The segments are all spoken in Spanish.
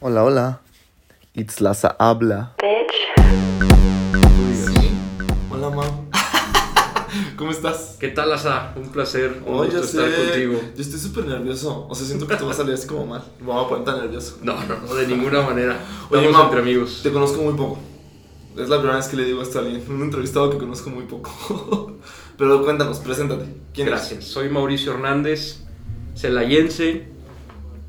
Hola, hola. It's Laza habla. Hola, mam. ¿Cómo estás? ¿Qué tal, Asa? Un placer, un Oye, gusto estar contigo. Yo estoy súper nervioso. O sea, siento que te va a salir así como mal. Me voy a poner tan nervioso. No, no, no, de ninguna manera. Oye, Estamos mam, entre amigos. Te conozco muy poco. Es la primera vez que le digo esto a alguien. Un entrevistado que conozco muy poco. Pero cuéntanos, preséntate. ¿Quién eres? Gracias. Soy Mauricio Hernández, celayense.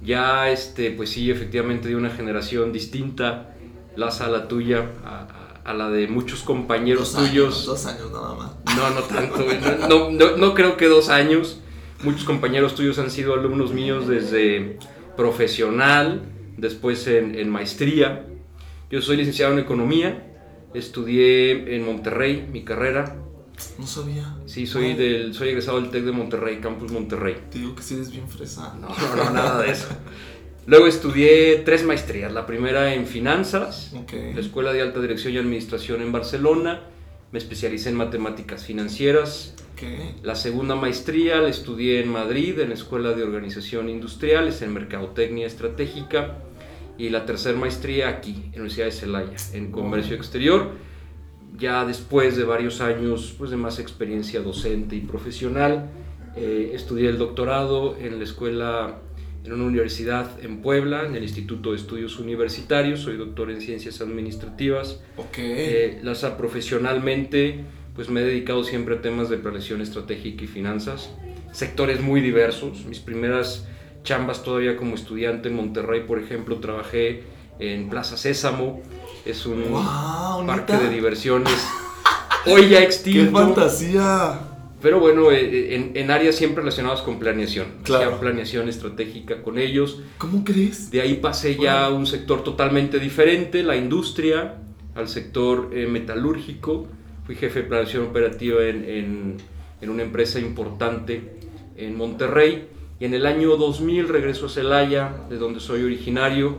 Ya, este, pues sí, efectivamente de una generación distinta. Laza, la tuya, a, a- a la de muchos compañeros Dos años, tuyos. Dos años nada más. No, no tanto. No, no, no- no creo que dos años. Muchos compañeros tuyos han sido alumnos míos desde profesional, después en, en maestría. Yo soy licenciado en economía, estudié en Monterrey mi carrera. No sabía. Sí, soy, del, soy egresado del TEC de Monterrey, Campus Monterrey. Te digo que sí eres bien fresa. No, no, no, nada de eso. Luego estudié tres maestrías. La primera en finanzas, Ok. la Escuela de Alta Dirección y Administración en Barcelona. Me especialicé en matemáticas financieras. Ok. La segunda maestría la estudié en Madrid, en la Escuela de Organización Industriales, en Mercadotecnia Estratégica. Y la tercera maestría aquí, en la Universidad de Celaya, en Comercio Exterior. Ya después de varios años pues, de más experiencia docente y profesional, eh, estudié el doctorado en la escuela, en una universidad en Puebla, en el Instituto de Estudios Universitarios. Soy doctor en Ciencias Administrativas. Ok. Eh, profesionalmente, pues me he dedicado siempre a temas de planeación estratégica y finanzas, sectores muy diversos. Mis primeras chambas todavía como estudiante en Monterrey, por ejemplo, trabajé en Plaza Sésamo, es un Wow, parque ¿neta? de diversiones hoy ya ¡Qué extinto, fantasía! pero bueno, eh, en, en áreas siempre relacionadas con planeación, Claro. Hacía planeación estratégica con ellos. ¿Cómo crees? De ahí pasé ya a un sector totalmente diferente, la industria, al sector eh, metalúrgico. Fui jefe de planeación operativa en, en- en una empresa importante en Monterrey. Y en el año 2000 regreso a Celaya, de donde soy originario.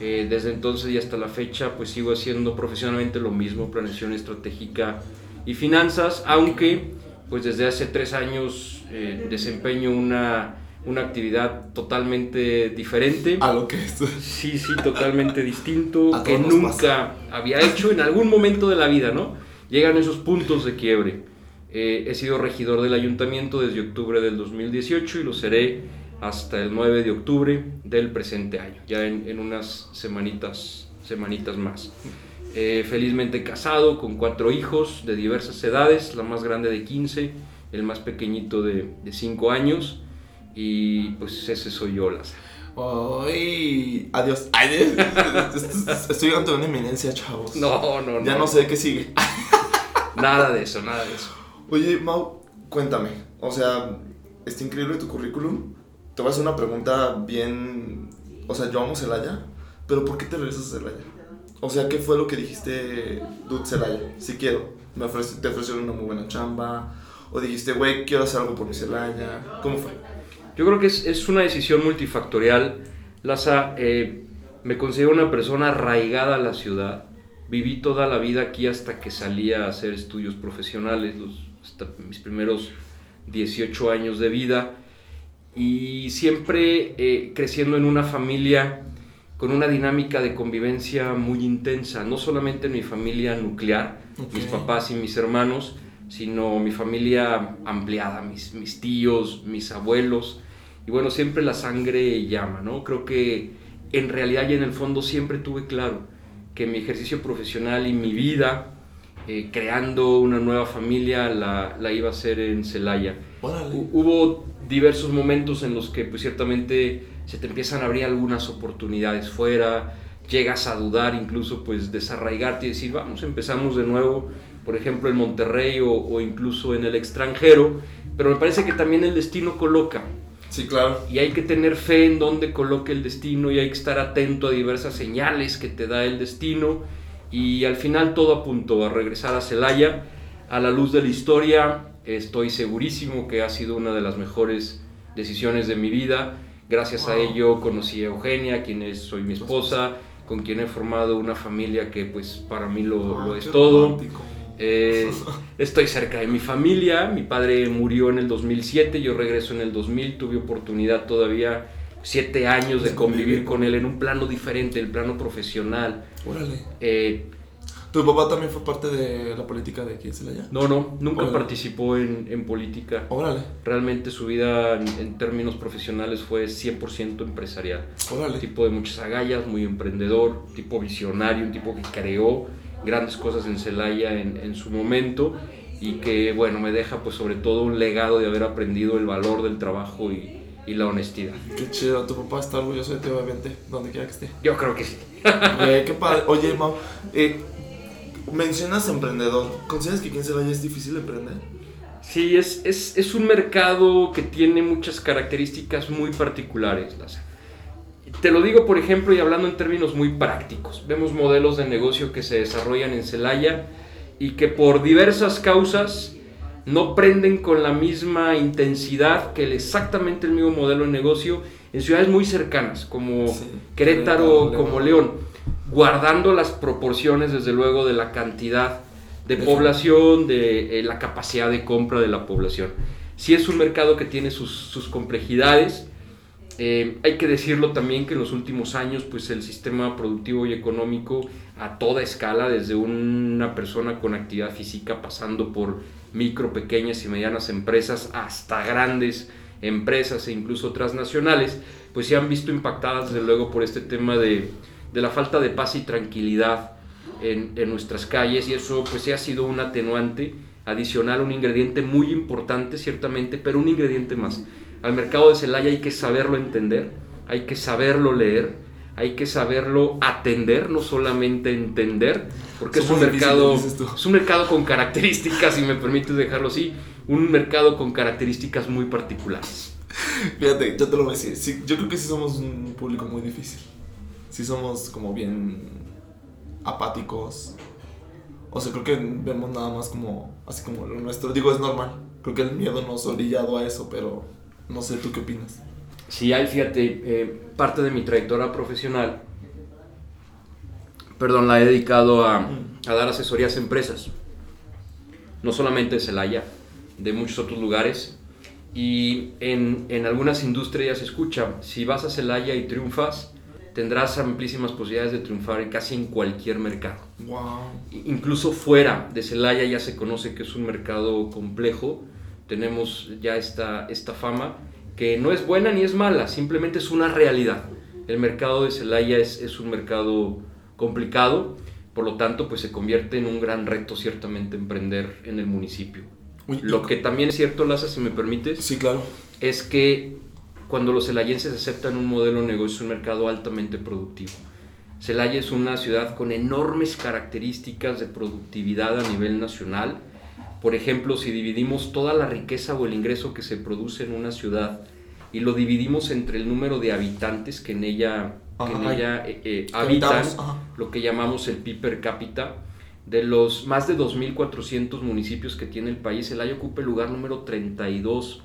Eh, desde entonces y hasta la fecha, pues sigo haciendo profesionalmente lo mismo, planeación estratégica y finanzas, aunque pues desde hace tres años eh, desempeño una, una actividad totalmente diferente. A lo que es. Sí, sí, totalmente distinto, A que nunca había hecho en algún momento de la vida, ¿no? Llegan esos puntos de quiebre. Eh, he sido regidor del ayuntamiento desde octubre del 2018 y lo seré hasta el 9 de octubre del presente año, ya en, en unas semanitas, semanitas más. Eh, felizmente casado con cuatro hijos de diversas edades, la más grande de 15, el más pequeño de, de 5 años y pues ese soy yo, Lázaro. Ay, adiós. Ay, estoy ante una eminencia, chavos. No, no, no. Ya no sé qué sigue. Nada de eso, nada de eso. Oye, Mau, cuéntame. O sea, está increíble tu currículum. Te voy a hacer una pregunta bien. O sea, yo amo Celaya, pero ¿por qué te regresas a Celaya? O sea, ¿qué fue lo que dijiste, dude, Celaya? Si quiero. Me te ofrecieron una muy buena chamba. O dijiste, güey, quiero hacer algo por mi Celaya. ¿Cómo fue? Yo creo que es, es una decisión multifactorial. Laza, eh, me considero una persona arraigada a la ciudad. Viví toda la vida aquí hasta que salí a hacer estudios profesionales, los, hasta mis primeros 18 años de vida. Y siempre eh, creciendo en una familia con una dinámica de convivencia muy intensa, no solamente en mi familia nuclear, Ok. mis papás y mis hermanos, sino mi familia ampliada, mis, mis tíos, mis abuelos, y bueno, siempre la sangre llama, ¿no? Creo que en realidad y en el fondo siempre tuve claro que mi ejercicio profesional y mi vida, eh, creando una nueva familia, la, la iba a hacer en Celaya. Hubo diversos momentos en los que pues ciertamente se te empiezan a abrir algunas oportunidades fuera, llegas a dudar, incluso pues desarraigarte y decir, vamos, empezamos de nuevo, por ejemplo en Monterrey o, o incluso en el extranjero, pero me parece que también el destino coloca Sí, claro. y hay que tener fe en dónde coloque el destino y hay que estar atento a diversas señales que te da el destino y al final todo apuntó a regresar a Celaya a la luz de la historia estoy segurísimo que ha sido una de las mejores decisiones de mi vida gracias a Wow. ello conocí a Eugenia quien es soy mi esposa con quien he formado una familia que pues para mí lo, lo Ah, es qué todo eh, estoy cerca de mi familia. Mi padre murió en el 2007, yo regreso en el 2000. Tuve oportunidad todavía siete años de De convivir con él en un plano diferente, el plano profesional. Órale. Eh, ¿Tu papá también fue parte de la política de aquí en Celaya? no, no, nunca Órale. participó en, en política. Órale, Realmente su vida en, en términos profesionales fue 100% empresarial. Un órale. tipo de muchas agallas, muy emprendedor, tipo visionario, un tipo que creó grandes cosas en Celaya en, en su momento y que, bueno, me deja pues sobre todo un legado de haber aprendido el valor del trabajo y, y la honestidad. Qué chido, tu papá está orgulloso de ti, obviamente, donde quiera que esté. Yo creo que sí. Güey, qué padre. Oye, Mau, eh, mencionas emprendedor. ¿Consideras que aquí en Celaya es difícil emprender? Sí, es, es, es un mercado que tiene muchas características muy particulares. Laza. Te lo digo, por ejemplo, y hablando en términos muy prácticos. Vemos modelos de negocio que se desarrollan en Celaya y que por diversas causas no prenden con la misma intensidad que el exactamente el mismo modelo de negocio en ciudades muy cercanas, como Sí, Querétaro, como León, guardando las proporciones, desde luego, de la cantidad de De población, de eh, la capacidad de compra de la población. Sí es un mercado que tiene sus, sus complejidades. Eh, hay que decirlo también que en los últimos años, pues el sistema productivo y económico a toda escala, desde una persona con actividad física pasando por micro, pequeñas y medianas empresas hasta grandes empresas e incluso transnacionales, pues se han visto impactadas desde luego por este tema de, de la falta de paz y tranquilidad en, en nuestras calles y eso pues ha sido un atenuante adicional, un ingrediente muy importante ciertamente, pero un ingrediente más. Al mercado de Celaya hay que saberlo entender, hay que saberlo leer, hay que saberlo atender, no solamente entender, porque es Somos un difíciles, mercado es un mercado con características, si me permites dejarlo así, un mercado con características muy particulares. Fíjate, yo te lo voy a decir. sí, yo creo que sí somos un público muy difícil. Sí somos como bien apáticos. O sea, creo que vemos nada más como, así como lo nuestro. Digo, es normal. Creo que el miedo nos ha orillado a eso, pero no sé, ¿tú qué opinas? Sí, hay, fíjate, eh, parte de mi trayectoria profesional, perdón, la he dedicado a, a dar asesorías a empresas, no solamente de Celaya, de muchos otros lugares, y en, en algunas industrias se escucha, si vas a Celaya y triunfas, tendrás amplísimas posibilidades de triunfar casi en cualquier mercado. Wow. Incluso fuera de Celaya ya se conoce que es un mercado complejo, tenemos ya esta, esta fama, que no es buena ni es mala, simplemente es una realidad. El mercado de Celaya es, es un mercado complicado, por lo tanto pues se convierte en un gran reto ciertamente emprender en el municipio. Uy, Lo que también es cierto, Laza, si me permites, Sí, claro. es que cuando los celayenses aceptan un modelo de negocio es un mercado altamente productivo. Celaya es una ciudad con enormes características de productividad a nivel nacional. Por ejemplo, si dividimos toda la riqueza o el ingreso que se produce en una ciudad y lo dividimos entre el número de habitantes que en ella, que en ella eh, eh, habitan, lo que llamamos el PIB per cápita, de los más de 2.400 municipios que tiene el país, Celaya ocupa el lugar número 32.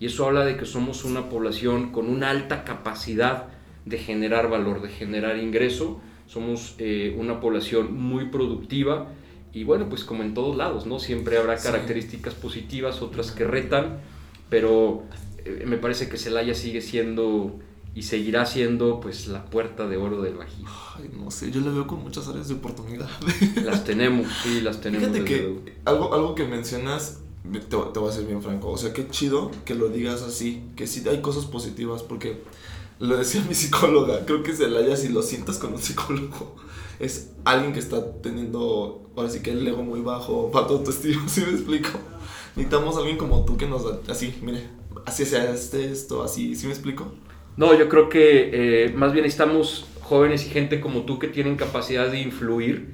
Y eso habla de que somos una población con una alta capacidad de generar valor, de generar ingreso. Somos eh, una población muy productiva y bueno, pues como en todos lados, ¿no? Siempre habrá Sí. características positivas, otras que retan, pero eh, me parece que Celaya sigue siendo y seguirá siendo pues la puerta de oro del Bajío. Ay, no sé, yo le veo con muchas áreas de oportunidad. Las tenemos, sí, las tenemos. Fíjate que luego. algo, algo que mencionas, te, te voy a ser bien franco. O sea, qué chido que lo digas así, que sí hay cosas positivas, porque lo decía mi psicóloga, creo que Celaya, si lo sientas con un psicólogo, es alguien que está teniendo, ahora sí que el ego muy bajo, falta autoestima, ¿sí me explico? Necesitamos a alguien como tú que nos da, así, mire, así sea este, esto, así, ¿sí me explico? No, yo creo que eh, más bien estamos jóvenes y gente como tú que tienen capacidad de influir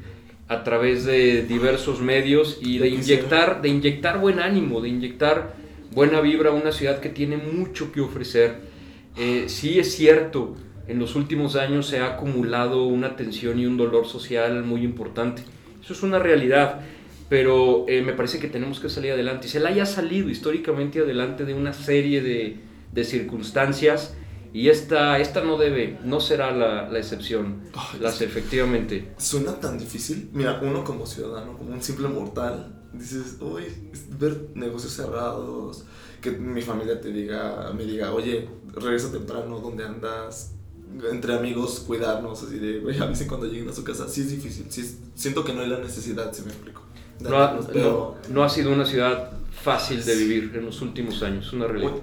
a través de diversos medios y de inyectar, de inyectar buen ánimo, de inyectar buena vibra a una ciudad que tiene mucho que ofrecer. Eh, sí es cierto, en los últimos años se ha acumulado una tensión y un dolor social muy importante. Eso es una realidad, pero eh, me parece que tenemos que salir adelante. Y se la haya salido históricamente adelante de una serie de, de circunstancias y esta, esta no debe, no será la, la excepción. Las efectivamente. Suena tan difícil. Mira, uno como ciudadano, como un simple mortal, dices, uy, ver negocios cerrados, que mi familia te diga, me diga, oye, regresa temprano, ¿dónde andas? Entre amigos, cuidarnos, así de, a veces cuando lleguen a su casa, sí es difícil, sí es- siento que no hay la necesidad, si me explico. No ha, pero, no- no ha sido una ciudad fácil de vivir en los últimos años, una realidad.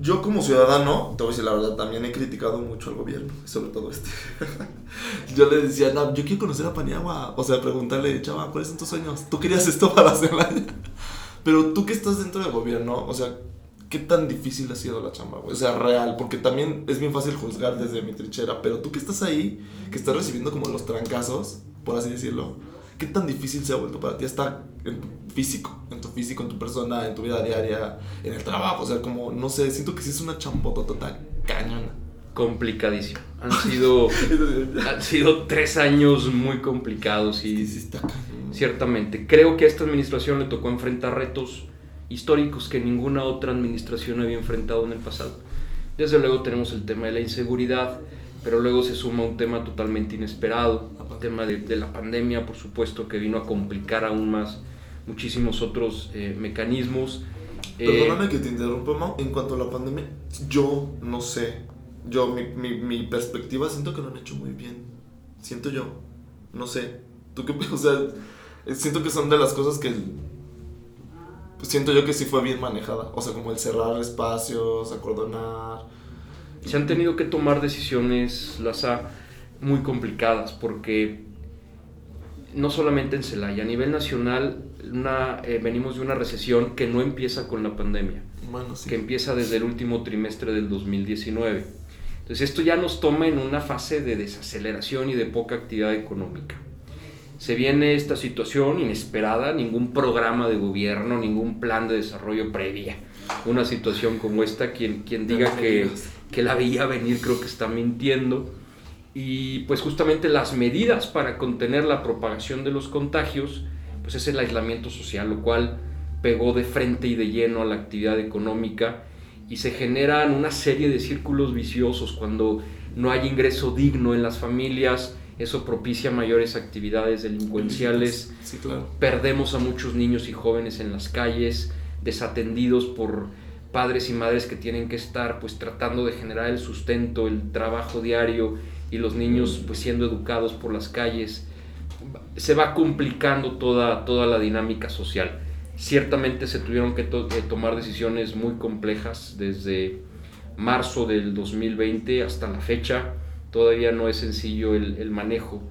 Yo como ciudadano, te voy a decir la verdad, también he criticado mucho al gobierno, sobre todo este. yo le decía, no, yo quiero conocer a Paniagua, o sea, preguntarle, chava, ¿cuáles son tus sueños? ¿Tú querías esto para Celaya? Pero tú que estás dentro del gobierno, o sea, ¿qué tan difícil ha sido la chamba, güey? O sea, real, porque también es bien fácil juzgar desde mi trinchera, pero tú que estás ahí, que estás recibiendo como los trancazos, por así decirlo, ¿qué tan difícil se ha vuelto para ti estar en tu físico, en tu físico, en tu persona, en tu vida diaria, en el trabajo? O sea, como, no sé, siento que sí es una chambota total cañona. Complicadísimo. Han sido, han sido tres años muy complicados Y y sí está ciertamente creo que a esta administración le tocó enfrentar retos históricos que ninguna otra administración había enfrentado en el pasado. Desde luego tenemos el tema de la inseguridad, pero luego se suma un tema totalmente inesperado, el tema de, de la pandemia, por supuesto, que vino a complicar aún más muchísimos otros eh, mecanismos. Eh, Perdóname que te interrumpa, Mau. En cuanto a la pandemia, yo no sé. Yo, mi, mi, mi perspectiva, siento que lo han hecho muy bien. Siento yo. No sé. ¿Tú qué O sea, eh, siento que son de las cosas que. pues, siento yo que sí fue bien manejada. O sea, como el cerrar espacios, acordonar. Se han tenido que tomar decisiones, las ha muy complicadas, porque no solamente en Celaya, a nivel nacional una, eh, venimos de una recesión que no empieza con la pandemia, Bueno, sí. que empieza desde el último trimestre del 2019. Entonces esto ya nos toma en una fase de desaceleración y de poca actividad económica. Se viene esta situación inesperada, ningún programa de gobierno, ningún plan de desarrollo previa. Una situación como esta, quien, quien diga que. Que la veía venir creo que está mintiendo. Y pues justamente las medidas para contener la propagación de los contagios, pues es el aislamiento social, lo cual pegó de frente y de lleno a la actividad económica y se generan una serie de círculos viciosos cuando no hay ingreso digno en las familias, eso propicia mayores actividades delincuenciales, Sí, claro. perdemos a muchos niños y jóvenes en las calles, desatendidos por padres y madres que tienen que estar pues tratando de generar el sustento, el trabajo diario y los niños pues siendo educados por las calles. Se va complicando toda, toda la dinámica social. Ciertamente se tuvieron que to- tomar decisiones muy complejas desde marzo del 2020 hasta la fecha. Todavía no es sencillo el manejo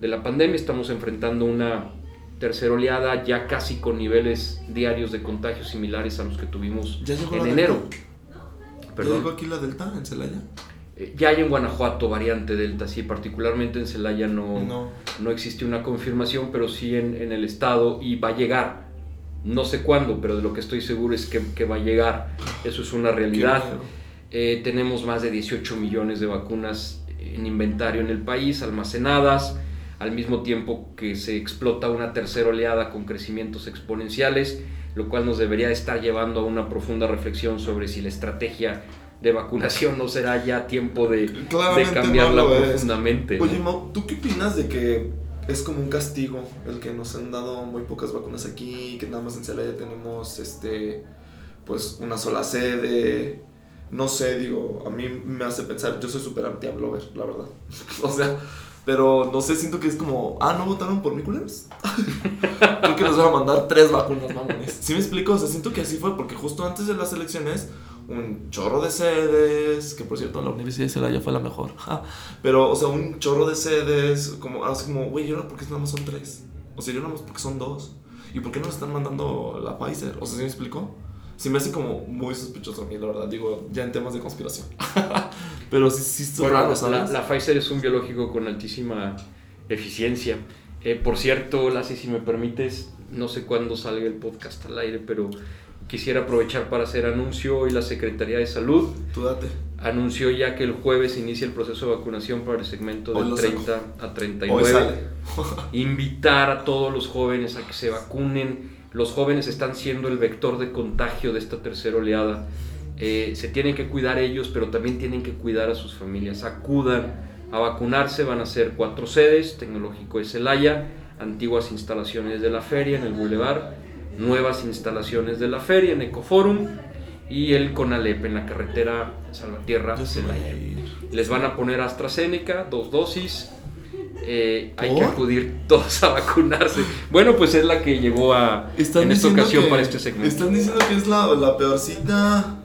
de la pandemia. Estamos enfrentando una tercera oleada ya casi con niveles diarios de contagios similares a los que tuvimos ¿Ya llegó en la enero. Delta? ¿Ya llegó aquí la Delta en Celaya? Eh, Ya hay en Guanajuato variante Delta, sí, particularmente en Celaya no, No. no existe una confirmación, pero sí en, en el estado y va a llegar. No sé cuándo, pero de lo que estoy seguro es que, que va a llegar. Eso es una realidad. Eh, tenemos más de 18 millones de vacunas en inventario en el país, almacenadas, al mismo tiempo que se explota una tercera oleada con crecimientos exponenciales, lo cual nos debería estar llevando a una profunda reflexión sobre si la estrategia de vacunación no será ya tiempo de, de cambiarla no profundamente. Oye, Mau, ¿tú qué opinas de que es como un castigo el que nos han dado muy pocas vacunas aquí, que nada más en Celaya tenemos este pues una sola sede? No sé, digo, a mí me hace pensar, yo soy súper anti-Ablover, la verdad. o sea, pero no sé, siento que es como, ah, ¿no votaron por mí, culeros? Creo que nos van a mandar tres vacunas, mamones. ¿Sí me explico? O sea, siento que así fue, porque justo antes de las elecciones, un chorro de sedes, que por cierto la Universidad de Celaya fue la mejor. Pero, o sea, un chorro de sedes, como, así como, güey, ¿y ahora por qué nada más son tres? O sea, yo nada más porque son dos. ¿Y por qué no nos están mandando la Pfizer? O sea, ¿sí me explico? Sí me hace como muy sospechoso a mí, la verdad. Digo, ya en temas de conspiración. Pero sí, sí, es Bueno, raro, la, ¿sabes? la Pfizer es un biológico con altísima eficiencia. Eh, por cierto, Lassi, si me permites, no sé cuándo salga el podcast al aire, pero quisiera aprovechar para hacer anuncio. Hoy la Secretaría de Salud Tú date. anunció ya que el jueves inicia el proceso de vacunación para el segmento saco. 30 a Hoy 39. sale. Invitar a todos los jóvenes a que se vacunen. Los jóvenes están siendo el vector de contagio de esta tercera oleada. Eh, se tienen que cuidar ellos, pero también tienen que cuidar a sus familias. Acudan a vacunarse, van a ser cuatro sedes, Tecnológico de Celaya, antiguas instalaciones de la feria en el Boulevard, nuevas instalaciones de la feria en Ecoforum y el CONALEP en la carretera Salvatierra Celaya. Les van a poner AstraZeneca, dos dosis. Eh, hay que acudir todos a vacunarse. Bueno, pues es la que llegó a en esta ocasión para este segmento. Están diciendo que es la, la peorcita.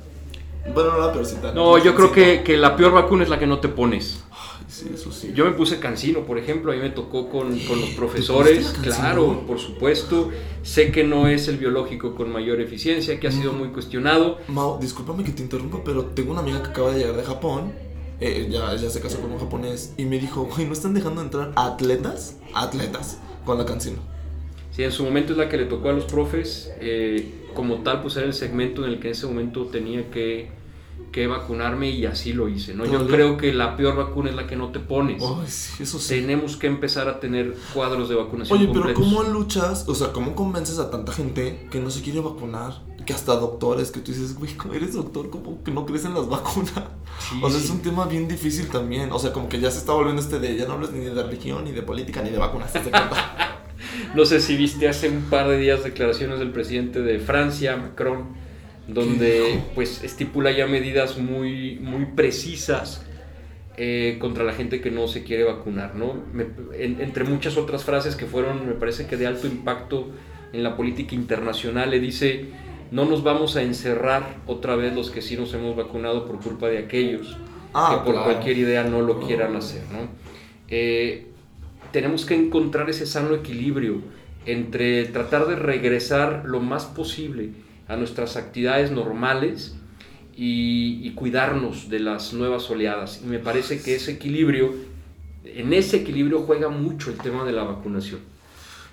Bueno, no la peorcita. No, yo creo que, que la peor vacuna es la que no te pones. Ay, sí, eso sí. Yo me puse cansino, por ejemplo, a mí me tocó con, con los ¿Te profesores, claro, por supuesto. Sé que no es el biológico con mayor eficiencia, que ha sido Mm. muy cuestionado. Mau, discúlpame que te interrumpa, pero tengo una amiga que acaba de llegar de Japón. eh, ya, ya se casó con un japonés. Y me dijo, güey, ¿no están dejando entrar atletas? Atletas. Con la cancino. Sí, en su momento es la que le tocó a los profes. eh, como tal, pues era el segmento en el que en ese momento tenía que, que vacunarme y así lo hice. ¿no? ¿Te Yo creo que la peor vacuna es la que no te pones. Sí, eso sí. Tenemos que empezar a tener cuadros de vacunación Oye, pero completos. ¿cómo luchas? O sea, ¿cómo convences a tanta gente que no se quiere vacunar? Que hasta doctores que tú dices, güey, como eres doctor, como que no crees en las vacunas. Sí, o sea, es un tema bien difícil también. O sea, como que ya se está volviendo este de, ya no hablas ni de religión, ni de política, ni de vacunas. No sé si viste hace un par de días declaraciones del presidente de Francia, Macron, donde pues estipula ya medidas muy, muy precisas eh, contra la gente que no se quiere vacunar, ¿no? Me- en- entre muchas otras frases que fueron, me parece que de alto impacto en la política internacional, le dice, no nos vamos a encerrar otra vez los que sí nos hemos vacunado por culpa de aquellos Ah, que por claro. cualquier idea no lo quieran hacer, ¿no? Eh, tenemos que encontrar ese sano equilibrio entre tratar de regresar lo más posible a nuestras actividades normales y, y cuidarnos de las nuevas oleadas. Y me parece que ese equilibrio, en ese equilibrio juega mucho el tema de la vacunación.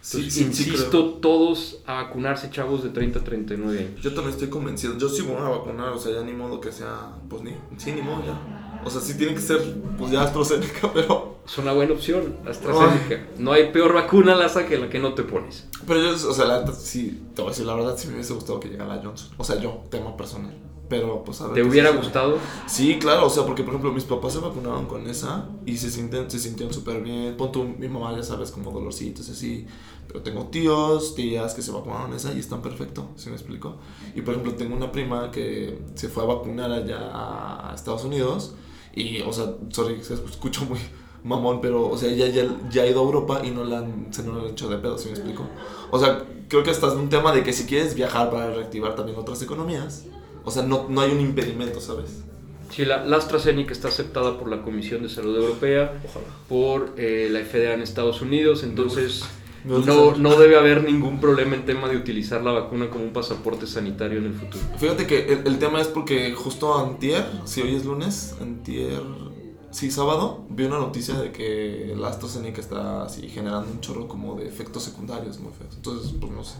Sí, Entonces, sí, sí, insisto, creo. todos a vacunarse, chavos de 30 a 39 años. Yo también estoy convencido. Yo sí voy a vacunar, o sea, ya ni modo que sea, pues ni, sí, ni modo ya. O sea, sí tiene que ser, pues ya AstraZeneca, pero... Es una buena opción, AstraZeneca. No hay peor vacuna, Laza, que la que no te pones. Pero yo, o sea, la sí, te voy a decir la verdad, sí me hubiese gustado que llegara Johnson. O sea, yo, tema personal. Pero, pues a ver. ¿Te hubiera gustado? Sí, claro, o sea, porque por ejemplo mis papás se vacunaron con esa y se se sintieron súper bien. Pon tú, mi mamá, ya sabes, como dolorcitos y así. Pero tengo tíos, tías que se vacunaron esa y están perfecto, ¿sí me explico? Y por ejemplo, tengo una prima que se fue a vacunar allá a Estados Unidos y, o sea, sorry, se escucho muy mamón, pero, o sea, ya, ya, ya ha ido a Europa y no la han, se no la han hecho de pedo, ¿sí me explico? O sea, creo que hasta es un tema de que si quieres viajar para reactivar también otras economías, o sea, no, no hay un impedimento, ¿sabes? Sí, la, la AstraZeneca está aceptada por la Comisión de Salud Europea, Ojalá. por eh, la FDA en Estados Unidos, entonces Me gusta no, no debe haber ningún problema en tema de utilizar la vacuna como un pasaporte sanitario en el futuro. Fíjate que el, el tema es porque justo antier, si hoy es lunes, antier, sí, sábado, vi una noticia de que la AstraZeneca está así generando un chorro como de efectos secundarios muy feos. Entonces, pues no sé.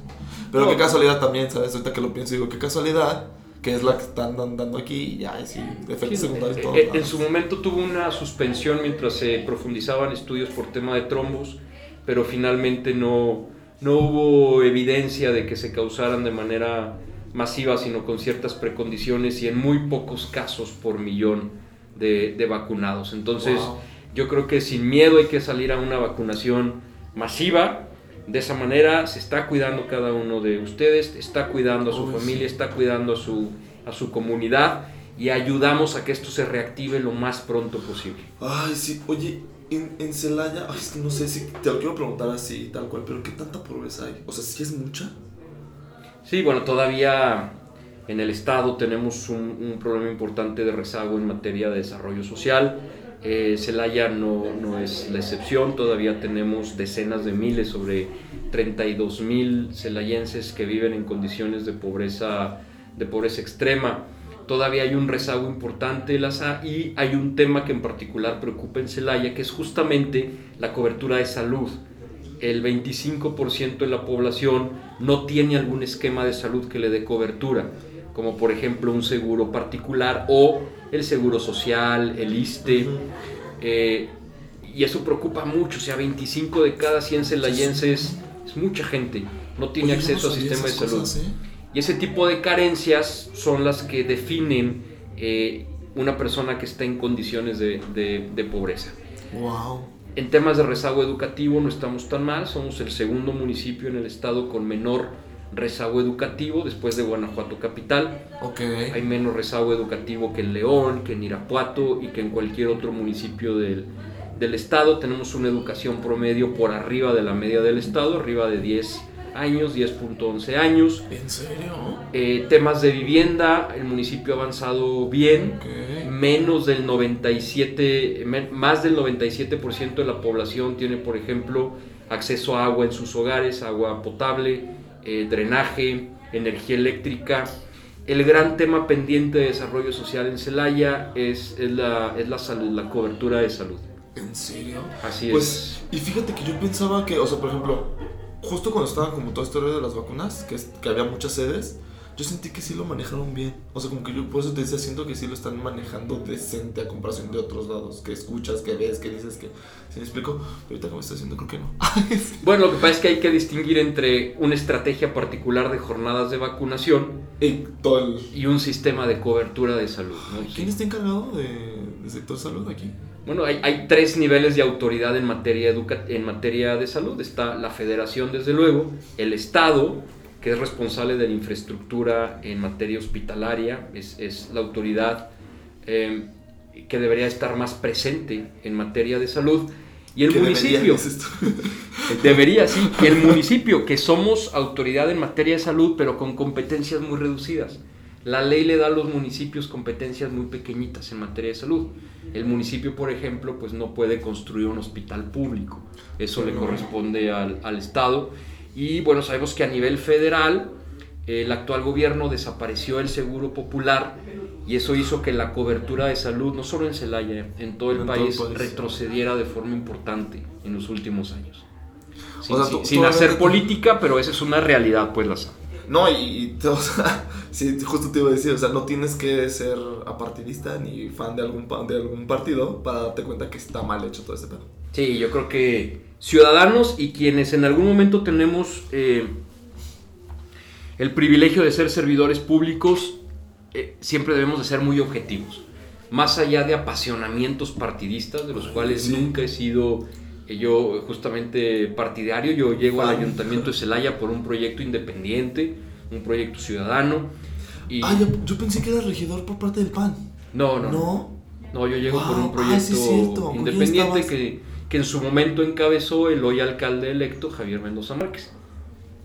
Pero No. qué casualidad también, ¿sabes? Ahorita que lo pienso, digo, qué casualidad, que es la que están dan- dando aquí y ya, sí, efectos Sí, secundarios eh, todos eh, en su momento tuvo una suspensión mientras se profundizaban estudios por tema de trombos, pero finalmente no, no hubo evidencia de que se causaran de manera masiva, sino con ciertas precondiciones y en muy pocos casos por millón de, de vacunados. Entonces, Wow. yo creo que sin miedo hay que salir a una vacunación masiva. De esa manera se está cuidando cada uno de ustedes, está cuidando a su Uy, sí. familia, está cuidando a su, a su comunidad y ayudamos a que esto se reactive lo más pronto posible. Ay, sí, oye, en, Celaya, ay, es que no sé si te lo quiero preguntar así, tal cual, pero ¿qué tanta pobreza hay? O sea, ¿sí es mucha? Sí, bueno, todavía en el Estado tenemos un, problema importante de rezago en materia de desarrollo social. Eh, Celaya no, no es la excepción, todavía tenemos decenas de miles, sobre 32 mil celayenses que viven en condiciones de pobreza, de pobreza extrema. Todavía hay un rezago importante y hay un tema que en particular preocupa en Celaya, que es justamente la cobertura de salud el 25% de la población no tiene algún esquema de salud que le dé cobertura, como por ejemplo un seguro particular o el seguro social, el ISTE. eh, y eso preocupa mucho, o sea, 25 de cada 100 celayenses es mucha gente, no tiene Oye, no acceso a sabía sistema de salud. cosas, ¿eh? Y ese tipo de carencias son las que definen eh, una persona que está en condiciones de- de- de pobreza. Wow. En temas de rezago educativo no estamos tan mal, somos el segundo municipio en el estado con menor rezago educativo después de Guanajuato Capital. Ok. Hay menos rezago educativo que en León, que en Irapuato y que en cualquier otro municipio del, del estado. Tenemos una educación promedio por arriba de la media del estado, arriba de 10 años, 10.11 años. ¿En serio? Eh, temas de vivienda, el municipio ha avanzado bien. Menos del 97, me- más del 97% de la población tiene, por ejemplo, acceso a agua en sus hogares, agua potable, eh, drenaje, energía eléctrica. El gran tema pendiente de desarrollo social en Celaya es, es la, es la salud, la cobertura de salud. ¿En serio? Así Pues, y fíjate que yo pensaba que, o sea, por ejemplo, justo cuando estaba como toda esta historia de las vacunas, que, es- que había muchas sedes, yo sentí que sí lo manejaron bien. O sea, como que yo por eso te decía, siento que sí lo están manejando decente a comparación de otros lados, que escuchas, que ves, que dices, que... ¿Sí me explico? Pero ahorita como está haciendo, creo que no. Bueno, lo que pasa es que hay que distinguir entre una estrategia particular de jornadas de vacunación y todo el... y un sistema de cobertura de salud. ¿no? ¿Quién está encargado de, de sector salud aquí? Bueno, hay, hay tres niveles de autoridad en materia, educa en materia de salud. Está la federación, desde luego, el Estado, que es responsable de la infraestructura en materia hospitalaria, es, es la autoridad eh, que debería estar más presente en materia de salud. Y el debería, municipio, tú. debería, sí, y el municipio, que somos autoridad en materia de salud, pero con competencias muy reducidas. La ley le da a los municipios competencias muy pequeñitas en materia de salud. El municipio, por ejemplo, pues no puede construir un hospital público. Eso le No. corresponde al, al Estado. Y bueno, sabemos que a nivel federal el actual gobierno desapareció el seguro popular y eso hizo que la cobertura de salud, no solo en Celaya, en todo el En todo el país, país. retrocediera de forma importante en los últimos años. Sin, O sea, sin- tú- sin tú hacer política, pero esa es una realidad, pues la. No, y, o sea, sí, justo te iba a decir, o sea, no tienes que ser apartidista ni fan de algún, de algún partido para darte cuenta que está mal hecho todo este pedo. Sí, yo creo que ciudadanos y quienes en algún momento tenemos eh, el privilegio de ser servidores públicos, eh, siempre debemos de ser muy objetivos. Más allá de apasionamientos partidistas, de los cuales Sí. nunca he sido eh, yo justamente partidario, yo llego al ayuntamiento de Celaya por un proyecto independiente, un proyecto ciudadano. Y Ah, yo, yo pensé que era regidor por parte del PAN. no, no, no. ¿No? Yo llego por un ah, proyecto sí es cierto. ¿Con quién independiente que, que en su momento encabezó el hoy alcalde electo Javier Mendoza Márquez.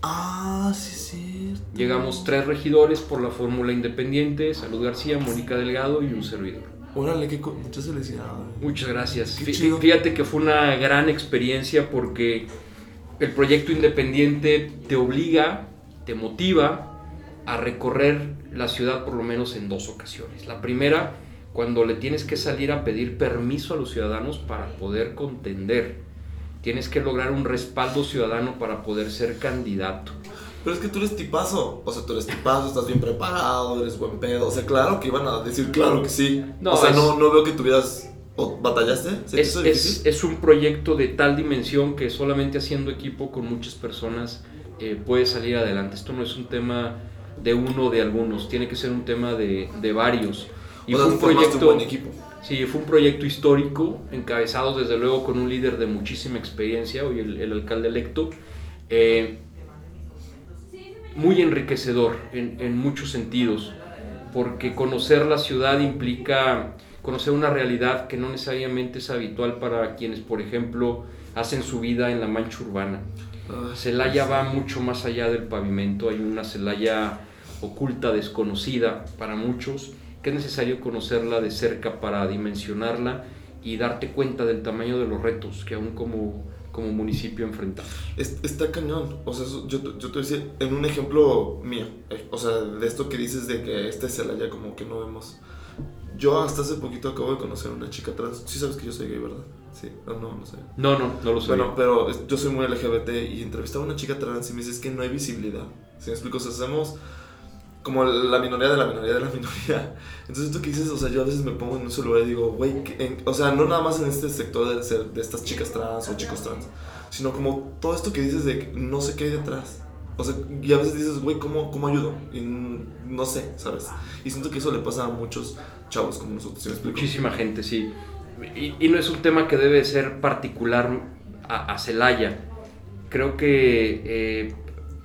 Ah, sí cierto. Llegamos tres regidores por la fórmula independiente, Salud García, Mónica Delgado y un servidor. Órale, qué co- muchas felicidades. Muchas gracias. Qué chido. Fíjate que fue una gran experiencia porque el proyecto independiente te obliga, te motiva a recorrer la ciudad por lo menos en dos ocasiones. La primera, cuando le tienes que salir a pedir permiso a los ciudadanos para poder contender. Tienes que lograr un respaldo ciudadano para poder ser candidato. Pero es que tú eres tipazo. O sea, tú eres tipazo, estás bien preparado, eres buen pedo. O sea, claro que iban a decir, claro que sí. No, o sea, es- no, no veo que tuvieras. ¿O batallaste? ¿Se Es, es, es un proyecto de tal dimensión que solamente haciendo equipo con muchas personas eh, puede salir adelante. Esto no es un tema de uno o de algunos, tiene que ser un tema de, de varios. Y o sea, fue un proyecto, buen equipo. sí, fue un proyecto histórico, encabezado desde luego con un líder de muchísima experiencia, hoy el, el alcalde electo. eh, muy enriquecedor en, en muchos sentidos, porque conocer la ciudad implica conocer una realidad que no necesariamente es habitual para quienes, por ejemplo, hacen su vida en la mancha urbana. Ay, Celaya va mucho más allá del pavimento, hay una Celaya oculta, desconocida para muchos, que es necesario conocerla de cerca para dimensionarla y darte cuenta del tamaño de los retos que aún como, como municipio enfrentamos. Es- está cañón. O sea, yo, te- yo te decía, en un ejemplo mío, eh, o sea, de esto que dices de que este Celaya como que no vemos. Yo hasta hace poquito acabo de conocer a una chica trans. Sí sabes que yo soy gay, ¿verdad? Sí, no, no, no sé. No, no, no lo sé. Bueno, pero es- yo soy muy LGBT y entrevistaba a una chica trans y me dices que no hay visibilidad. ¿Sí me explico? O sea, somos como la minoría de la minoría de la minoría. Entonces, tú que dices, o sea, yo a veces me pongo en un solo lugar y digo, güey, ¿qué- en- o sea, no nada más en este sector de, ser, de estas chicas trans o chicos trans, sino como todo esto que dices de no sé qué hay detrás. O sea, y a veces dices, güey, ¿cómo, ¿cómo ayudo? Y no sé, ¿sabes? Y siento que eso le pasa a muchos chavos como nosotros, ¿sí me explico? Muchísima gente, sí. Y, y no es un tema que debe ser particular a, a Celaya. Creo que eh,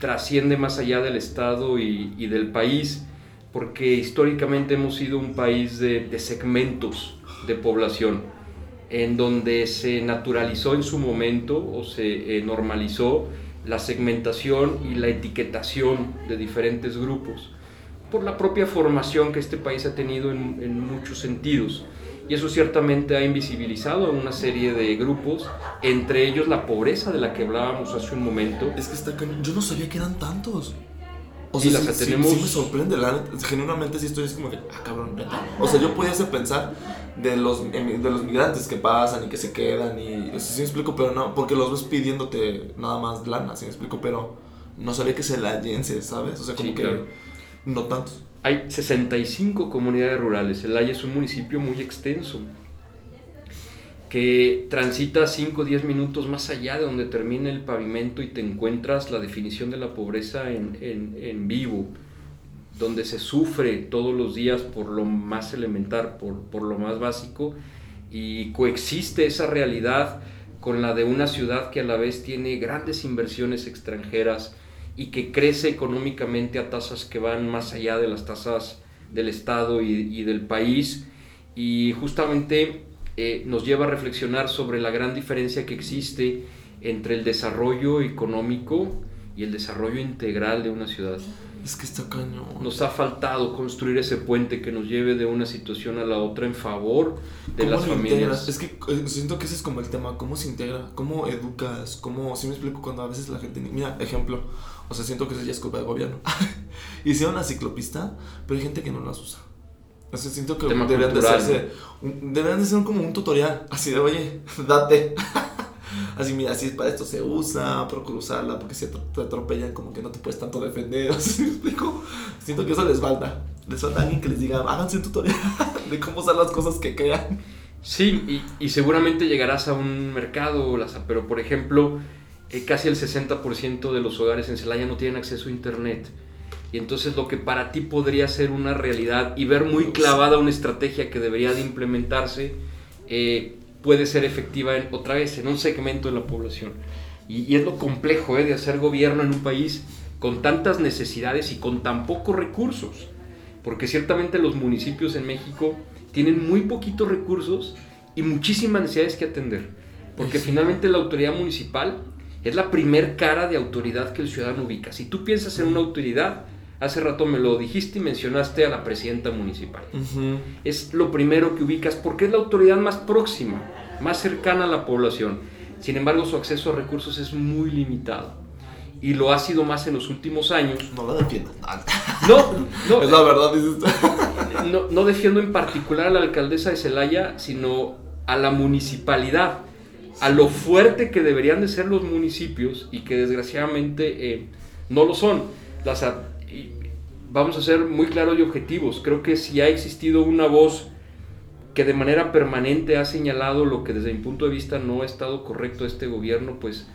trasciende más allá del Estado y, del país, porque históricamente hemos sido un país de, segmentos de población, en donde se naturalizó en su momento o se eh, normalizó la segmentación y la etiquetación de diferentes grupos, por la propia formación que este país ha tenido en, en muchos sentidos. Y eso ciertamente ha invisibilizado a una serie de grupos, entre ellos la pobreza de la que hablábamos hace un momento. Es que está. Yo no sabía que eran tantos. O sea, sí, que tenemos- sí, sí me sorprende. La, genuinamente sí estoy así como de, ah, cabrón, neta. O sea, yo podía hacer pensar de los, emi- de los migrantes que pasan y que se quedan y... Sí me explico, pero no, porque los ves pidiéndote nada más lana, sí me explico, pero no sabía que se la llense, ¿sabes? O sea, como que claro. no tantos. Hay 65 comunidades rurales. El Haya es un municipio muy extenso que transita 5 o 10 minutos más allá de donde termina el pavimento y te encuentras la definición de la pobreza en, en- vivo, donde se sufre todos los días por lo más elemental, por, por lo más básico, y coexiste esa realidad con la de una ciudad que a la vez tiene grandes inversiones extranjeras y que crece económicamente a tasas que van más allá de las tasas del Estado y, y del país y justamente eh, nos lleva a reflexionar sobre la gran diferencia que existe entre el desarrollo económico y el desarrollo integral de una ciudad. Es que está cañón. Nos ha faltado construir ese puente que nos lleve de una situación a la otra en favor de ¿Cómo las familias. Es que eh, siento que ese es como el tema, cómo se integra, cómo educas, cómo, si me explico cuando a veces la gente, mira, ejemplo, o sea, siento que eso ya es culpa del gobierno. Hicieron la ciclopista, pero hay gente que no las usa. O sea, siento que Tema deberían de cultural, hacerse, un- deberían de ser como un tutorial, así de, oye, date. Así, mira, así para esto se usa, procura usarla, porque si te atropellan, como que no te puedes tanto defender. ¿Sí me explico? Siento que eso les falta. Les falta alguien que les diga, háganse un tutorial de cómo usar las cosas que crean. Sí, y, y seguramente llegarás a un mercado, pero por ejemplo, eh, casi el 60% de los hogares en Celaya no tienen acceso a Internet. Y entonces lo que para ti podría ser una realidad y ver muy clavada una estrategia que debería de implementarse, eh, puede ser efectiva en, otra vez en un segmento de la población. Y, y es lo complejo eh, de hacer gobierno en un país con tantas necesidades y con tan pocos recursos. Porque ciertamente los municipios en México tienen muy poquitos recursos y muchísimas necesidades que atender. Porque finalmente la autoridad municipal es la primer cara de autoridad que el ciudadano ubica. Si tú piensas en una autoridad, hace rato me lo dijiste y mencionaste a la presidenta municipal. Es lo primero que ubicas porque es la autoridad más próxima, más cercana a la población. Sin embargo, su acceso a recursos es muy limitado. Y lo ha sido más en los últimos años. No la defiendas. No, no, es la verdad, dices tú. no, no defiendo en particular a la alcaldesa de Celaya, sino a la municipalidad, a lo fuerte que deberían de ser los municipios y que desgraciadamente eh, no lo son. Vamos a ser muy claros y objetivos. Creo que si ha existido una voz que de manera permanente ha señalado lo que desde mi punto de vista no ha estado correcto este gobierno, pues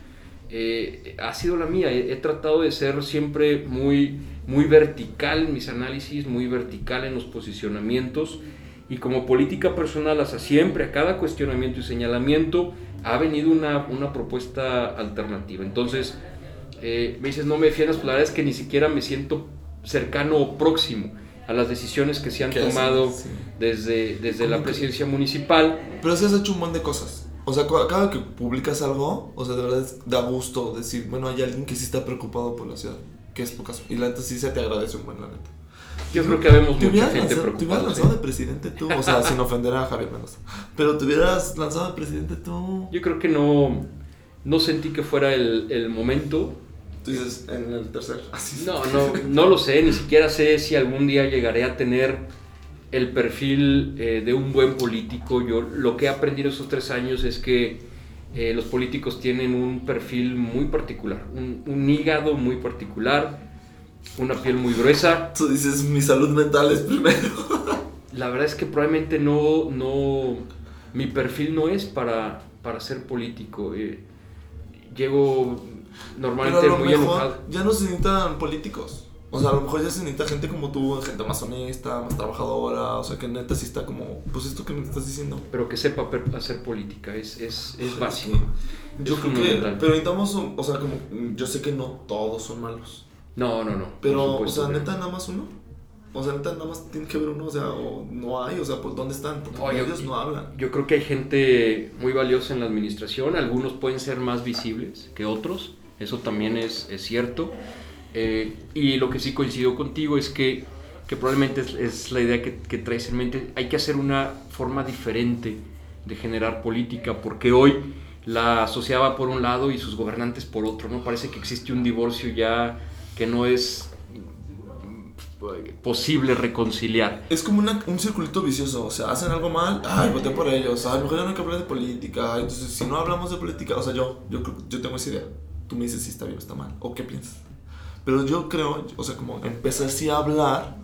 eh, ha sido la mía. He, he tratado de ser siempre muy, muy vertical en mis análisis, muy vertical en los posicionamientos y como política personal, hasta siempre, a cada cuestionamiento y señalamiento, ha venido una, una propuesta alternativa. Entonces, eh, me dices, no me defiendas, pues la verdad es que ni siquiera me siento cercano o próximo a las decisiones que se han Que tomado sí. desde, desde ¿Cómo la que? presidencia municipal. Pero sí has hecho un montón de cosas. O sea, cada que publicas algo, o sea, de verdad es- da gusto decir, bueno, hay alguien que sí está preocupado por la ciudad, que es tu caso. Y la neta sí se te agradece un buen, la neta. Yo creo que vemos Te mucha hubieras, gente lanzado, te hubieras preocupada. lanzado ¿sí? de presidente tú, o sea, sin ofender a Javier Mendoza. Pero te hubieras lanzado de presidente tú. Yo creo que no, no sentí que fuera el, el momento. Tú dices, en el tercer. Así. No, no, no lo sé, ni siquiera sé si algún día llegaré a tener el perfil eh, de un buen político. Yo lo que he aprendido esos tres años es que eh, los políticos tienen un perfil muy particular, un, un hígado muy particular, una piel muy gruesa. Tú dices, mi salud mental es primero. La verdad es que probablemente no, no, mi perfil no es para, para ser político. eh, llego normalmente muy enojado. ya no se necesitan políticos. O sea, a lo mejor ya se necesita gente como tú, gente más honesta, más trabajadora, o sea, que neta sí está como, pues esto que me estás diciendo. Pero que sepa hacer política, es, es, es básico. Yo Es creo que, pero necesitamos, o sea, como, yo sé que no todos son malos, No, no, no. pero, o supuesto sea, que no. neta nada más uno. O sea, neta nada más tiene que haber uno, o sea, o no hay, o sea, pues ¿dónde están? Porque No, yo- ellos no hablan. Yo creo que hay gente muy valiosa en la administración, algunos pueden ser más visibles que otros, eso también es, es cierto. Eh, y lo que sí coincido contigo es que, que probablemente es, es la idea que, que traes en mente, hay que hacer una forma diferente de generar política, porque hoy la sociedad va por un lado y sus gobernantes por otro, ¿no? Parece que existe un divorcio ya que no es mm, posible reconciliar. Es como una- un circulito vicioso, o sea, hacen algo mal, ay, voté por ellos, ay, mejor ya no hay que hablar de política, entonces si no hablamos de política, o sea, yo, yo, yo tengo esa idea, tú me dices si está bien o está mal, o qué piensas. Pero yo creo, o sea, como empezar así a hablar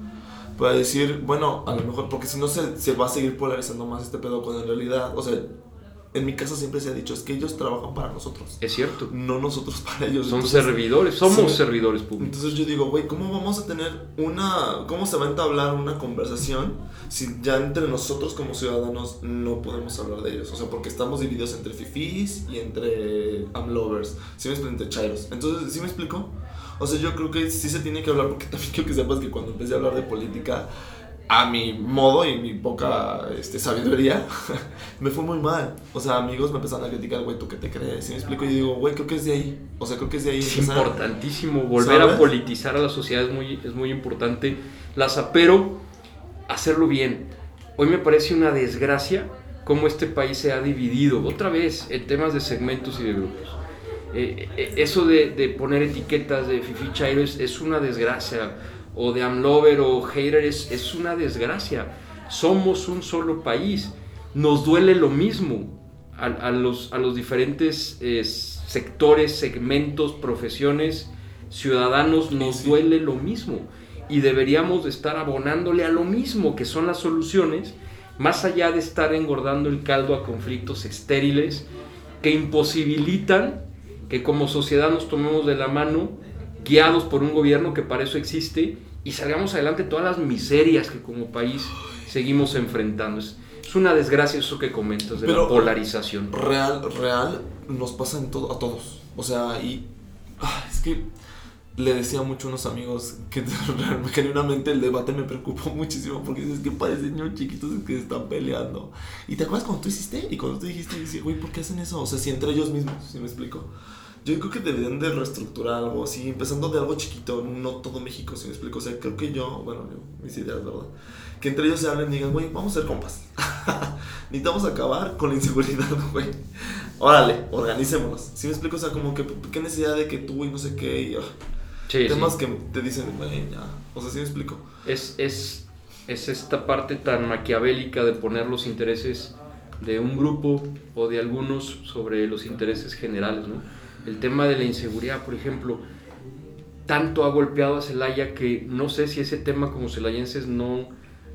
para decir, bueno, a lo mejor, porque si no se, se va a seguir polarizando más este pedo, cuando en realidad, o sea, en mi casa siempre se ha dicho, es que ellos trabajan para nosotros, Es cierto. no nosotros para ellos. Son Entonces, servidores, somos sí. servidores públicos. entonces yo digo, güey, ¿cómo vamos a tener una... ¿Cómo se va a entablar una conversación si ya entre nosotros como ciudadanos no podemos hablar de ellos? O sea, porque estamos divididos entre fifís y entre amlovers, ¿sí me explico? Entre chairos. Entonces, ¿sí me explico? O sea, yo creo que sí se tiene que hablar porque también quiero que sepas que cuando empecé a hablar de política a mi modo y mi poca este, sabiduría, me fue muy mal. O sea, amigos me empezaron a criticar, güey, ¿tú qué te crees? ¿Sí me explico? Y digo, güey, creo que es de ahí. O sea, creo que es de ahí. Es empezar- importantísimo volver ¿Sabes? a politizar a la sociedad, es muy, es muy importante. Laza, pero hacerlo bien. Hoy me parece una desgracia cómo este país se ha dividido, otra vez, en temas de segmentos y de grupos. Eh, eh, eso de, de poner etiquetas de Fifi Chairo es, es una desgracia, o de Amlover o Hater es, es una desgracia. Somos un solo país, nos duele lo mismo a, a los, a los diferentes eh, sectores, segmentos, profesiones, ciudadanos, nos sí. duele lo mismo. Y deberíamos de estar abonándole a lo mismo, que son las soluciones, más allá de estar engordando el caldo a conflictos estériles que imposibilitan que como sociedad nos tomemos de la mano, guiados por un gobierno que para eso existe, y salgamos adelante todas las miserias que como país seguimos enfrentando. Es, es una desgracia eso que comentas de Pero- la polarización. real, real, nos pasa en todo, a todos. O sea, y ah, es que le decía mucho a unos amigos que genuinamente el debate me preocupó muchísimo porque dices que parecen niños chiquitos que se están peleando. ¿Y te acuerdas cuando tú hiciste? Y cuando tú dijiste, dices, güey, ¿por qué hacen eso? O sea, si entre ellos mismos, ¿sí me explico? Yo creo que deberían de reestructurar algo así, empezando de algo chiquito, no todo México, si me explico. O sea, creo que yo, bueno, yo, mis ideas, ¿verdad? Que entre ellos se hablen y digan, güey, vamos a ser compas. Necesitamos acabar con la inseguridad, güey. Órale, organicémonos. Si me explico, o sea, como que qué necesidad de que tú y no sé qué y ah, Sí, temas sí. que te dicen, güey, ya. O sea, si me explico. Es, es, es esta parte tan maquiavélica de poner los intereses de un grupo o de algunos sobre los intereses generales, ¿no? El tema de la inseguridad, por ejemplo, tanto ha golpeado a Celaya que no sé si ese tema como celayenses no,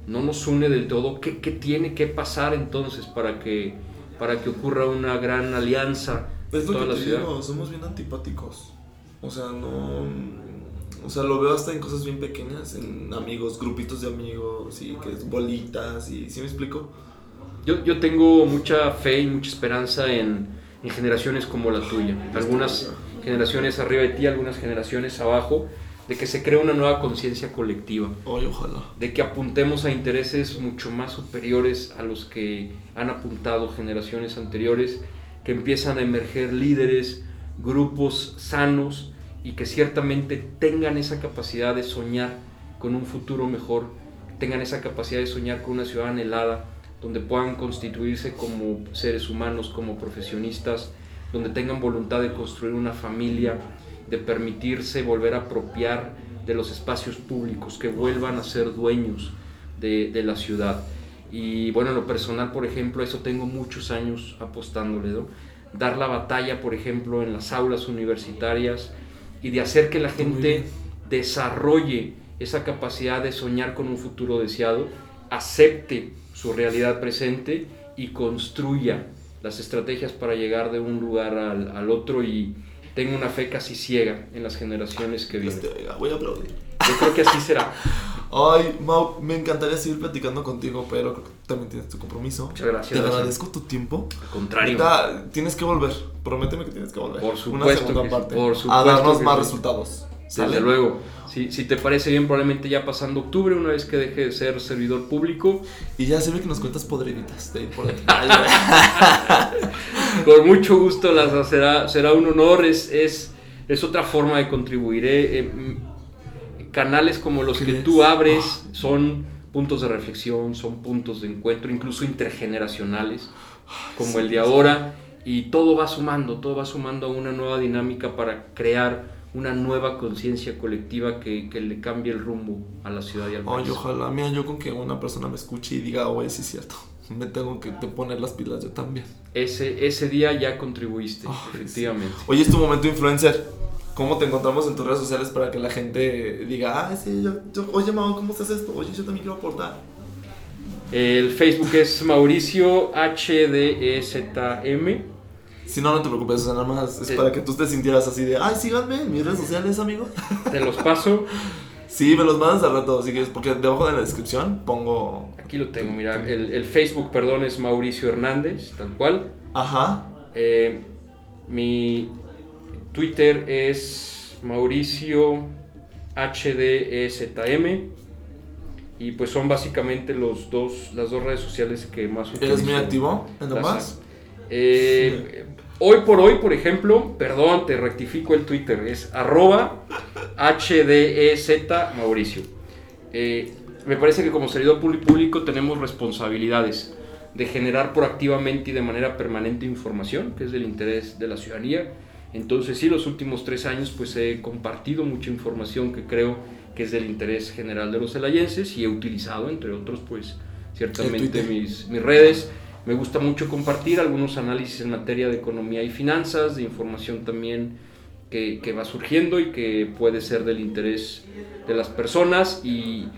no nos une del todo. ¿Qué, qué tiene que pasar entonces para que, para que ocurra una gran alianza Es lo toda que la te ciudad? digo, somos bien antipáticos. O sea, no. O sea, lo veo hasta en cosas bien pequeñas, en amigos, grupitos de amigos, y que es bolitas, y ¿sí me explico? Yo, yo tengo mucha fe y mucha esperanza en, en generaciones como la tuya. Algunas generaciones arriba de ti, algunas generaciones abajo, de que se cree una nueva conciencia colectiva, Ay, ojalá. de que apuntemos a intereses mucho más superiores a los que han apuntado generaciones anteriores, que empiezan a emerger líderes, grupos sanos y que ciertamente tengan esa capacidad de soñar con un futuro mejor, tengan esa capacidad de soñar con una ciudad anhelada, donde puedan constituirse como seres humanos, como profesionistas, donde tengan voluntad de construir una familia, de permitirse volver a apropiar de los espacios públicos, que vuelvan a ser dueños de, de la ciudad. Y bueno, en lo personal, por ejemplo, eso tengo muchos años apostándole, ¿no? Dar la batalla, por ejemplo, en las aulas universitarias y de hacer que la gente desarrolle esa capacidad de soñar con un futuro deseado, acepte su realidad presente y construya las estrategias para llegar de un lugar al, al otro y tengo una fe casi ciega en las generaciones que vienen. te oiga, voy a aplaudir. Yo creo que así será. Ay, Mau, me encantaría seguir platicando contigo, pero creo que también tienes tu compromiso. Muchas gracias. Te Lázaro. agradezco tu tiempo. Al contrario. Neta, tienes que volver. Prométeme que tienes que volver. Por Una supuesto segunda que sí, parte. por a supuesto darnos que más sí. resultados. ¿Sale? Desde luego. Si, si te parece bien, probablemente ya pasando octubre, una vez que deje de ser servidor público, Y ya se ve que nos cuentas podriditas de ahí por aquí. con mucho gusto las será, será un honor, es, es, es otra forma de contribuir. ¿eh? Eh, mm, canales como los que tú abres son puntos de reflexión, son puntos de encuentro, incluso intergeneracionales, como el de ahora, y todo va sumando, todo va sumando a una nueva dinámica para crear una nueva conciencia colectiva que, que le cambie el rumbo a la ciudad y al país. Ay, ojalá, mira, yo con que una persona me escuche y diga, oye, sí es cierto. Me tengo que te poner las pilas yo también. Ese, ese día ya contribuiste, Ay, efectivamente. Oye, es tu momento influencer. ¿Cómo te encontramos en tus redes sociales para que la gente diga, ah, sí, yo, yo- oye, Mau, ¿cómo estás esto? Oye, yo también quiero aportar. El Facebook es Mauricio HDEZM. Si no, no te preocupes, o sea, nada más es Sí. para que tú te sintieras así de, ay, síganme en mis redes sociales, amigo. Te los paso. Sí, me los mandas al rato, si quieres, porque debajo de la descripción pongo. Aquí lo tengo, mira. El, el Facebook, perdón, es Mauricio Hernández, tal cual. Ajá. Eh, mi Twitter es Mauricio HDEZM. Y pues son básicamente los dos, las dos redes sociales que más utilizo. ¿Eres muy activo en Las- nomás? Eh, hoy por hoy, por ejemplo, perdón, te rectifico el Twitter, es arroba HDEZ Mauricio. Eh, me parece que como servidor público- tenemos responsabilidades de generar proactivamente y de manera permanente información, que es del interés de la ciudadanía. Entonces sí, los últimos tres años pues he compartido mucha información que creo que es del interés general de los celayenses y he utilizado, entre otros, pues ciertamente mis, mis redes. Me gusta mucho compartir algunos análisis en materia de economía y finanzas, de información también que, va surgiendo y que puede ser del interés de las personas y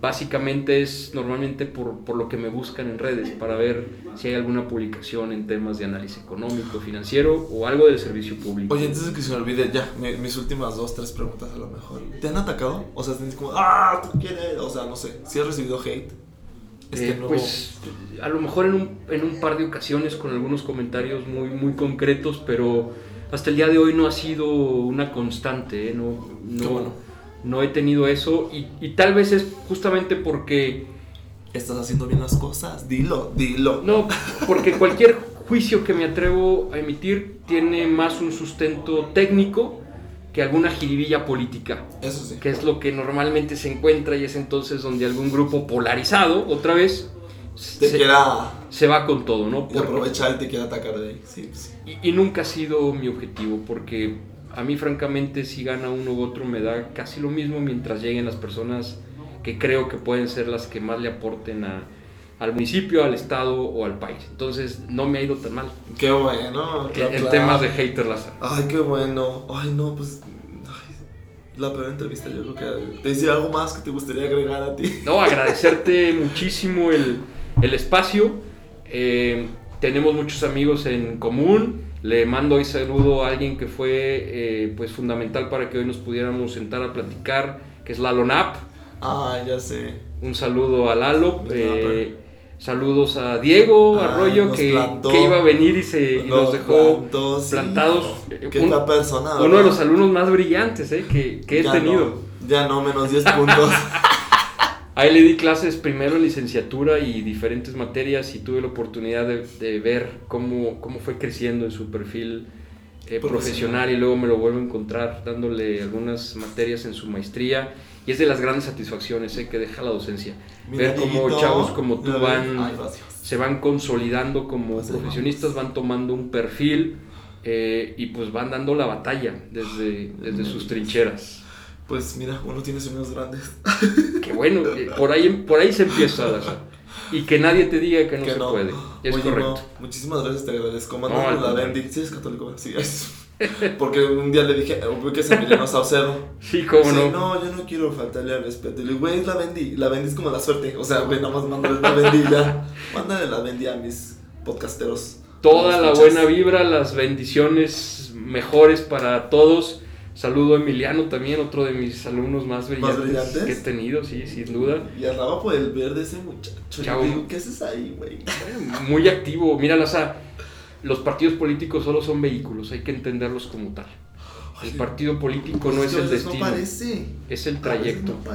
básicamente es normalmente por, por lo que me buscan en redes para ver si hay alguna publicación en temas de análisis económico, financiero o algo del servicio público. Oye, antes de que se me olvide, ya, mi- mis últimas dos, tres preguntas a lo mejor. ¿Te han atacado? O sea, tienes como, ah, tú quieres. O sea, no sé, si has recibido hate. Este Eh, nuevo. Pues a lo mejor en un, en un par de ocasiones con algunos comentarios muy, muy concretos, pero hasta el día de hoy no ha sido una constante, ¿eh? no, no, bueno. no he tenido eso y, y tal vez es justamente porque, Estás haciendo bien las cosas. Dilo, dilo. no, porque cualquier juicio que me atrevo a emitir tiene más un sustento técnico que alguna jiribilla política. Eso sí. que es lo que normalmente se encuentra y es entonces donde algún grupo polarizado, otra vez, Te se, quiera se va con todo, ¿no? y aprovechar y te quiera atacar de ahí. Sí, sí. y, y nunca ha sido mi objetivo, porque a mí francamente si gana uno u otro me da casi lo mismo mientras lleguen las personas que creo que pueden ser las que más le aporten a- al municipio, al estado o al país. Entonces no me ha ido tan mal Qué bueno. en, claro, en claro. temas de hater Lázaro. Ay, qué bueno. Ay, no, pues. la peor entrevista, yo creo que. ¿Te decía algo más que te gustaría agregar a ti? No, agradecerte muchísimo el, el espacio. Eh, tenemos muchos amigos en común. Le mando hoy saludo a alguien que fue eh, pues fundamental para que hoy nos pudiéramos sentar a platicar, que es Lalo Nap. Ah, ya sé. Un saludo a Lalo. Eh, saludos a Diego Ay, Arroyo, nos que, que iba a venir y, se, y nos Nos dejó plantó, sí. plantados. Qué Un- persona. uno de los alumnos más brillantes eh, que, que he Ya tenido. no, ya no, menos 10 puntos. Ahí le di clases primero en licenciatura y diferentes materias y tuve la oportunidad de, de ver cómo, cómo fue creciendo en su perfil eh, profesional y luego me lo vuelvo a encontrar dándole algunas materias en su maestría y es de las grandes satisfacciones eh, que deja la docencia. Ver cómo chavos como tú van, Ay, se van consolidando como Pues profesionistas, van tomando un perfil eh, y pues van dando la batalla desde, desde sus trincheras. Pues mira, uno tiene sueños grandes. Que bueno, eh, por ahí, por ahí se empieza Lázaro. Y que nadie te diga que no que se no. puede. Es Oye, correcto. no, muchísimas gracias, te agradezco. No, Mándame al la. Bendy. Sí, es católico, sí. es. Porque un día le dije, que es Emiliano Saucedo. Sí, cómo no. no, yo no quiero faltarle al respeto. Y le digo, güey, la Bendy. La Bendy es como la suerte. O sea, güey, nada más mándale la Bendy y ya. Mándale la Bendy a mis podcasteros. Toda la buena vibra, las bendiciones mejores para todos. Saludo a Emiliano también, otro de mis alumnos más brillantes, brillantes? que he tenido, sí, sin duda. Y andaba por el verde ese muchacho. Chavo. Yo digo, ¿qué haces ahí, güey? Muy activo. Mira, Laza, los partidos políticos solo son vehículos, hay que entenderlos como tal. El partido político no Pues es que a el destino, No es el trayecto. No.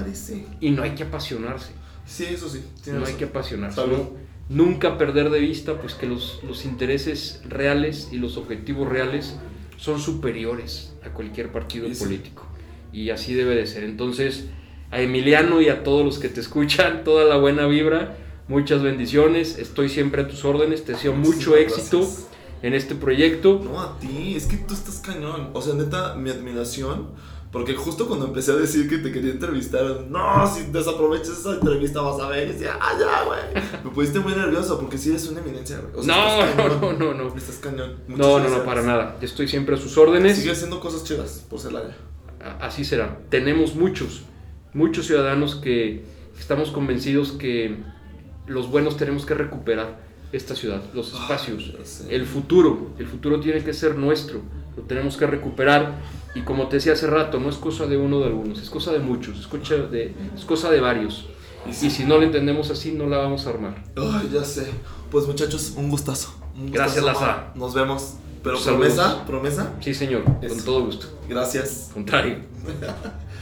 Y no hay que apasionarse. Sí, eso sí. no hay que apasionarse. ¿no? Nunca perder de vista pues que los, los intereses reales y los objetivos reales son superiores a cualquier partido sí. político. Y así debe de ser. Entonces, a Emiliano y a todos los que te escuchan, toda la buena vibra, muchas bendiciones. Estoy siempre a tus órdenes. Te deseo mucho éxito gracias. En este proyecto. No, a ti, es que tú estás cañón. O sea, neta, mi admiración. Porque justo cuando empecé a decir que te quería entrevistar, no, si desaprovechas esa entrevista vas a ver. Y decía, ah, ya, güey. Me pusiste muy nervioso porque sí eres una eminencia, güey. O sea, No, no, no, no. Estás cañón. Muchas No, no, no, gracias. para nada. Yo estoy siempre a sus órdenes. Sigue haciendo cosas chidas por Celaya. A- Así será. Tenemos muchos, muchos ciudadanos que estamos convencidos que los buenos tenemos que recuperar esta ciudad, los Ah, espacios, el futuro. El futuro tiene que ser nuestro, lo tenemos que recuperar. Y como te decía hace rato, no es cosa de uno o de algunos, es cosa de muchos, es cosa de, es cosa de varios. Y si no lo entendemos así, no la vamos a armar. Ay, ya sé. Pues muchachos, un gustazo. Un Gracias, gustazo, Laza. ma. Nos vemos. Pero Saludos. promesa, promesa. Sí, señor, con Eso. todo gusto. Gracias. Contrario.